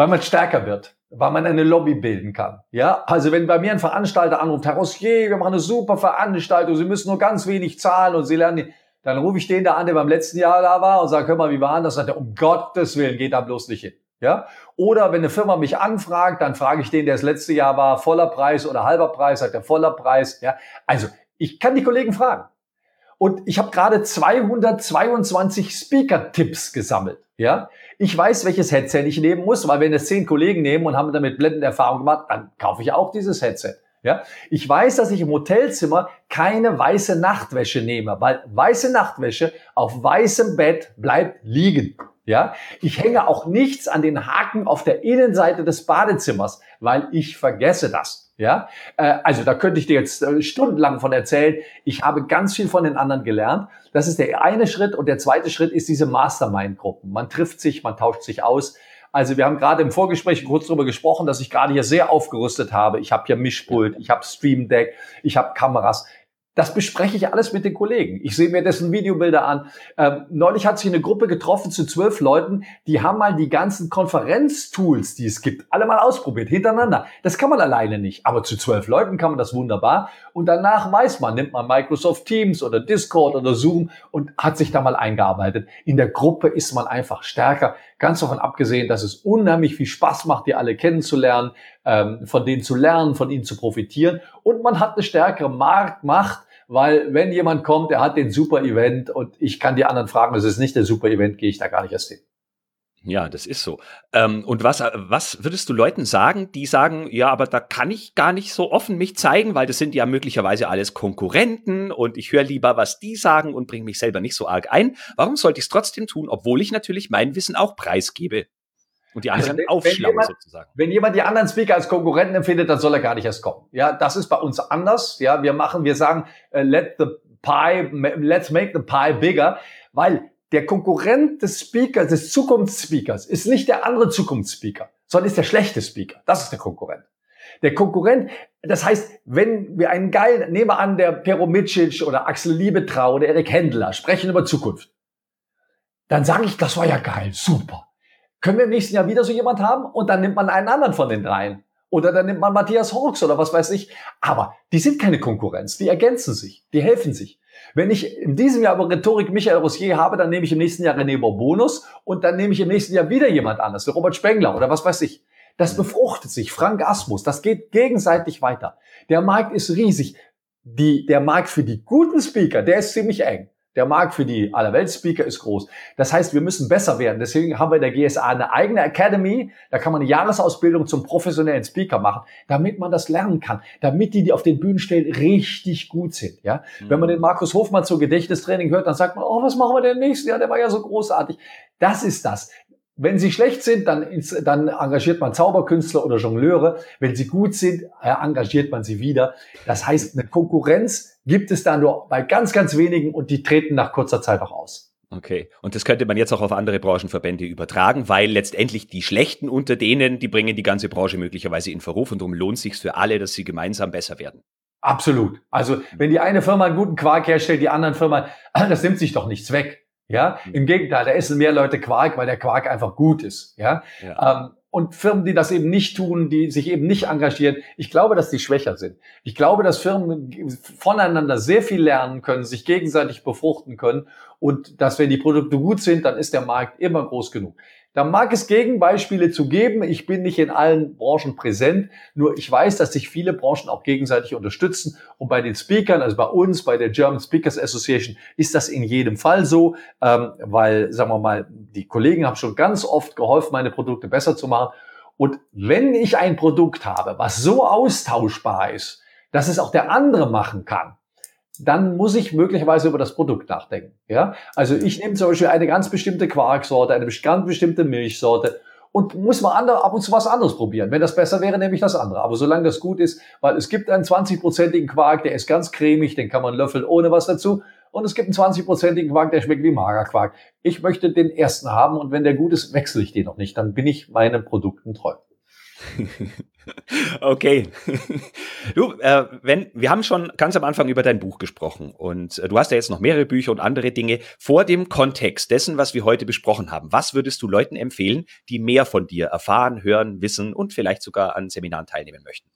weil man stärker wird, weil man eine Lobby bilden kann. Ja, also wenn bei mir ein Veranstalter anruft, Herr Rossier, wir machen eine super Veranstaltung, Sie müssen nur ganz wenig zahlen und Sie lernen, dann rufe ich den da an, der beim letzten Jahr da war und sage, hör mal, wie war das? Sagt er, um Gottes Willen, geht da bloß nicht hin. Ja? Oder wenn eine Firma mich anfragt, dann frage ich den, der das letzte Jahr war, voller Preis oder halber Preis, sagt er voller Preis. Ja? Also, ich kann die Kollegen fragen. Und ich habe gerade 222 Speaker-Tipps gesammelt. Ja, ich weiß, welches Headset ich nehmen muss, weil wenn es zehn Kollegen nehmen und haben damit blendende Erfahrung gemacht, dann kaufe ich auch dieses Headset. Ja, ich weiß, dass ich im Hotelzimmer keine weiße Nachtwäsche nehme, weil weiße Nachtwäsche auf weißem Bett bleibt liegen. Ja, ich hänge auch nichts an den Haken auf der Innenseite des Badezimmers, weil ich vergesse das. Ja, äh, also da könnte ich dir jetzt äh, stundenlang von erzählen. Ich habe ganz viel von den anderen gelernt. Das ist der eine Schritt und der zweite Schritt ist diese Mastermind-Gruppen. Man trifft sich, man tauscht sich aus. Also wir haben gerade im Vorgespräch kurz darüber gesprochen, dass ich gerade hier sehr aufgerüstet habe. Ich habe hier Mischpult, ich habe Stream Deck, ich habe Kameras. Das bespreche ich alles mit den Kollegen. Ich sehe mir dessen Videobilder an. Ähm, neulich hat sich eine Gruppe getroffen zu zwölf Leuten, die haben mal die ganzen Konferenztools, die es gibt, alle mal ausprobiert, hintereinander. Das kann man alleine nicht. Aber zu zwölf Leuten kann man das wunderbar. Und danach weiß man, nimmt man Microsoft Teams oder Discord oder Zoom und hat sich da mal eingearbeitet. In der Gruppe ist man einfach stärker. Ganz davon abgesehen, dass es unheimlich viel Spaß macht, die alle kennenzulernen, ähm, von denen zu lernen, von ihnen zu profitieren. Und man hat eine stärkere Marktmacht, weil wenn jemand kommt, der hat den super Event und ich kann die anderen fragen, es ist nicht der super Event, gehe ich da gar nicht erst hin. Ja, das ist so. Ähm, und was, was würdest du Leuten sagen, die sagen, ja, aber da kann ich gar nicht so offen mich zeigen, weil das sind ja möglicherweise alles Konkurrenten und ich höre lieber, was die sagen und bringe mich selber nicht so arg ein. Warum sollte ich es trotzdem tun, obwohl ich natürlich mein Wissen auch preisgebe? Und die anderen also, aufschlauen jemand, sozusagen. Wenn jemand die anderen Speaker als Konkurrenten empfindet, dann soll er gar nicht erst kommen. Ja, das ist bei uns anders. Ja, wir machen, wir sagen, uh, let the pie, let's make the pie bigger, weil der Konkurrent des Speakers, des Zukunftsspeakers, ist nicht der andere Zukunftsspeaker, sondern ist der schlechte Speaker. Das ist der Konkurrent. Der Konkurrent, das heißt, wenn wir einen geilen, nehmen wir an, der Pero Micic oder Axel Liebetrau oder Erik Händler sprechen über Zukunft, dann sage ich, das war ja geil, super. Können wir im nächsten Jahr wieder so jemand haben? Und dann nimmt man einen anderen von den dreien. Oder dann nimmt man Matthias Hawks oder was weiß ich. Aber die sind keine Konkurrenz. Die ergänzen sich. Die helfen sich. Wenn ich in diesem Jahr aber Rhetorik Michael Rossier habe, dann nehme ich im nächsten Jahr René Bonus und dann nehme ich im nächsten Jahr wieder jemand anders, wie Robert Spengler oder was weiß ich. Das befruchtet sich. Frank Asmus. Das geht gegenseitig weiter. Der Markt ist riesig. Die, der Markt für die guten Speaker, der ist ziemlich eng. Der Markt für die Allerweltsspeaker ist groß. Das heißt, wir müssen besser werden. Deswegen haben wir in der GSA eine eigene Academy. Da kann man eine Jahresausbildung zum professionellen Speaker machen, damit man das lernen kann, damit die, die auf den Bühnen stehen, richtig gut sind. Ja, mhm. wenn man den Markus Hofmann zur Gedächtnistraining hört, dann sagt man, oh, was machen wir denn nächstes Jahr? Der war ja so großartig. Das ist das. Wenn sie schlecht sind, dann, dann engagiert man Zauberkünstler oder Jongleure. Wenn sie gut sind, äh, engagiert man sie wieder. Das heißt, eine Konkurrenz gibt es da nur bei ganz, ganz wenigen und die treten nach kurzer Zeit auch aus. Okay. Und das könnte man jetzt auch auf andere Branchenverbände übertragen, weil letztendlich die Schlechten unter denen, die bringen die ganze Branche möglicherweise in Verruf und darum lohnt sich für alle, dass sie gemeinsam besser werden. Absolut. Also, wenn die eine Firma einen guten Quark herstellt, die anderen Firma, das nimmt sich doch nichts weg. Ja, mhm. im Gegenteil, da essen mehr Leute Quark, weil der Quark einfach gut ist. Ja, ja. Ähm, und Firmen, die das eben nicht tun, die sich eben nicht engagieren, ich glaube, dass die schwächer sind. Ich glaube, dass Firmen voneinander sehr viel lernen können, sich gegenseitig befruchten können und dass wenn die Produkte gut sind, dann ist der Markt immer groß genug. Da mag es Gegenbeispiele zu geben. Ich bin nicht in allen Branchen präsent. Nur ich weiß, dass sich viele Branchen auch gegenseitig unterstützen. Und bei den Speakern, also bei uns, bei der German Speakers Association, ist das in jedem Fall so, ähm, weil, sagen wir mal, die Kollegen haben schon ganz oft geholfen, meine Produkte besser zu machen. Und wenn ich ein Produkt habe, was so austauschbar ist, dass es auch der andere machen kann, dann muss ich möglicherweise über das Produkt nachdenken. Ja? Also ich nehme zum Beispiel eine ganz bestimmte Quarksorte, eine ganz bestimmte Milchsorte und muss mal andere, ab und zu was anderes probieren. Wenn das besser wäre, nehme ich das andere. Aber solange das gut ist, weil es gibt einen 20-prozentigen Quark, der ist ganz cremig, den kann man löffeln ohne was dazu. Und es gibt einen 20-prozentigen Quark, der schmeckt wie Magerquark. Ich möchte den ersten haben und wenn der gut ist, wechsle ich den noch nicht. Dann bin ich meinen Produkten treu. Okay. Du, äh, wenn, wir haben schon ganz am Anfang über dein Buch gesprochen und äh, du hast ja jetzt noch mehrere Bücher und andere Dinge. Vor dem Kontext dessen, was wir heute besprochen haben, was würdest du Leuten empfehlen, die mehr von dir erfahren, hören, wissen und vielleicht sogar an Seminaren teilnehmen möchten?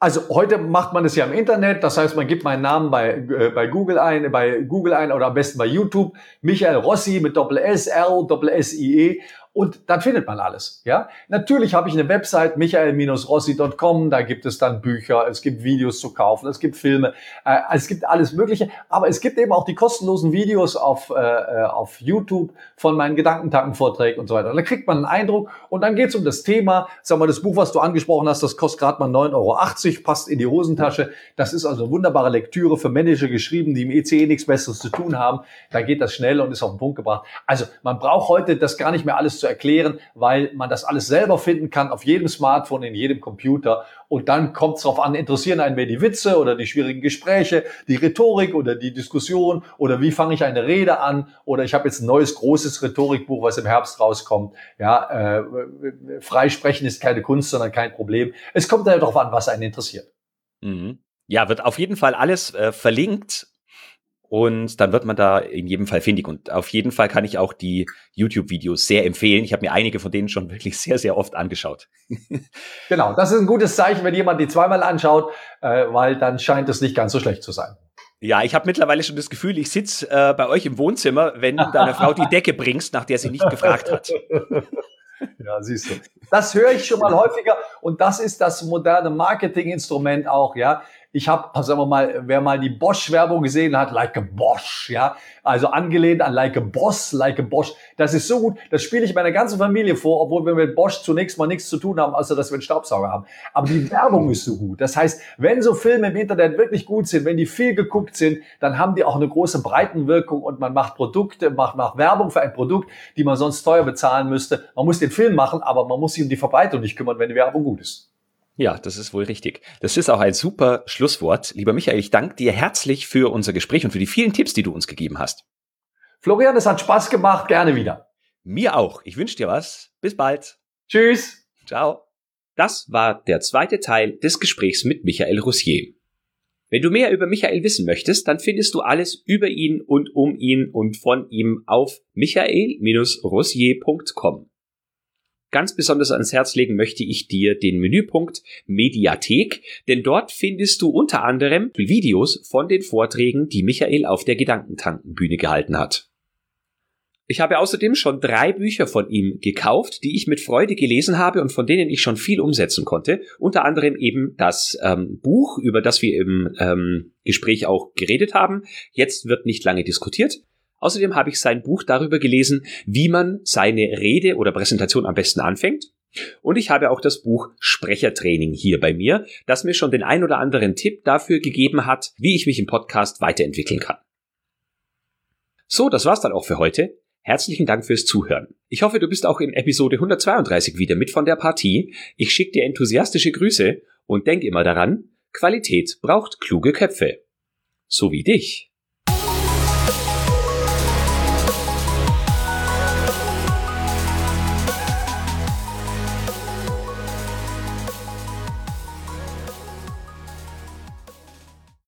Also heute macht man es ja im Internet, das heißt, man gibt meinen Namen bei, äh, bei Google ein, bei Google ein oder am besten bei YouTube, Michael Rossi mit Doppel S, R, Doppel S, I, E und dann findet man alles. Ja, natürlich habe ich eine Website michael-rossi.com. Da gibt es dann Bücher, es gibt Videos zu kaufen, es gibt Filme, äh, es gibt alles Mögliche. Aber es gibt eben auch die kostenlosen Videos auf äh, äh auf YouTube von meinen Gedankentankenvorträgen und so weiter. Und da kriegt man einen Eindruck und dann geht es um das Thema. Sag mal, das Buch, was du angesprochen hast, das kostet gerade mal 9,80 Euro, passt in die Hosentasche. Das ist also eine wunderbare Lektüre für Manager geschrieben, die im ECE nichts Besseres zu tun haben. Da geht das schnell und ist auf den Punkt gebracht. Also man braucht heute das gar nicht mehr alles zu erklären, weil man das alles selber finden kann auf jedem Smartphone, in jedem Computer. Und dann kommt es darauf an, interessieren einen mehr die Witze oder die schwierigen Gespräche, die Rhetorik oder die Diskussion oder wie fange ich eine Rede an oder ich habe jetzt ein neues großes Rhetorikbuch, was im Herbst rauskommt. Ja, äh, freisprechen ist keine Kunst, sondern kein Problem. Es kommt darauf an, was einen interessiert. Mhm. Ja, wird auf jeden Fall alles äh, verlinkt und dann wird man da in jedem Fall findig. Und auf jeden Fall kann ich auch die YouTube-Videos sehr empfehlen. Ich habe mir einige von denen schon wirklich sehr, sehr oft angeschaut. genau, das ist ein gutes Zeichen, wenn jemand die zweimal anschaut, äh, weil dann scheint es nicht ganz so schlecht zu sein. Ja, ich habe mittlerweile schon das Gefühl, ich sitze äh, bei euch im Wohnzimmer, wenn du deiner Frau die Decke bringst, nach der sie nicht gefragt hat. Ja, siehst du. Das höre ich schon mal häufiger und das ist das moderne Marketinginstrument auch, ja. Ich habe, sagen wir mal, wer mal die Bosch-Werbung gesehen hat, like a Bosch, ja, also angelehnt an like a Boss, like a Bosch. Das ist so gut, das spiele ich meiner ganzen Familie vor, obwohl wir mit Bosch zunächst mal nichts zu tun haben, außer dass wir einen Staubsauger haben. Aber die Werbung ist so gut. Das heißt, wenn so Filme im Internet wirklich gut sind, wenn die viel geguckt sind, dann haben die auch eine große Breitenwirkung und man macht Produkte, macht, macht Werbung für ein Produkt, die man sonst teuer bezahlen müsste. Man muss den Film machen, aber man muss sich um die Verbreitung nicht kümmern, wenn die Werbung gut ist. Ja, das ist wohl richtig. Das ist auch ein super Schlusswort. Lieber Michael, ich danke dir herzlich für unser Gespräch und für die vielen Tipps, die du uns gegeben hast. Florian, es hat Spaß gemacht. Gerne wieder. Mir auch. Ich wünsche dir was. Bis bald. Tschüss. Ciao. Das war der zweite Teil des Gesprächs mit Michael Roussier. Wenn du mehr über Michael wissen möchtest, dann findest du alles über ihn und um ihn und von ihm auf michael-roussier.com. Ganz besonders ans Herz legen möchte ich dir den Menüpunkt Mediathek, denn dort findest du unter anderem Videos von den Vorträgen, die Michael auf der Gedankentankenbühne gehalten hat. Ich habe außerdem schon drei Bücher von ihm gekauft, die ich mit Freude gelesen habe und von denen ich schon viel umsetzen konnte. Unter anderem eben das ähm, Buch, über das wir im ähm, Gespräch auch geredet haben. Jetzt wird nicht lange diskutiert. Außerdem habe ich sein Buch darüber gelesen, wie man seine Rede oder Präsentation am besten anfängt. Und ich habe auch das Buch Sprechertraining hier bei mir, das mir schon den ein oder anderen Tipp dafür gegeben hat, wie ich mich im Podcast weiterentwickeln kann. So, das war's dann auch für heute. Herzlichen Dank fürs Zuhören. Ich hoffe, du bist auch in Episode 132 wieder mit von der Partie. Ich schicke dir enthusiastische Grüße und denk immer daran, Qualität braucht kluge Köpfe. So wie dich.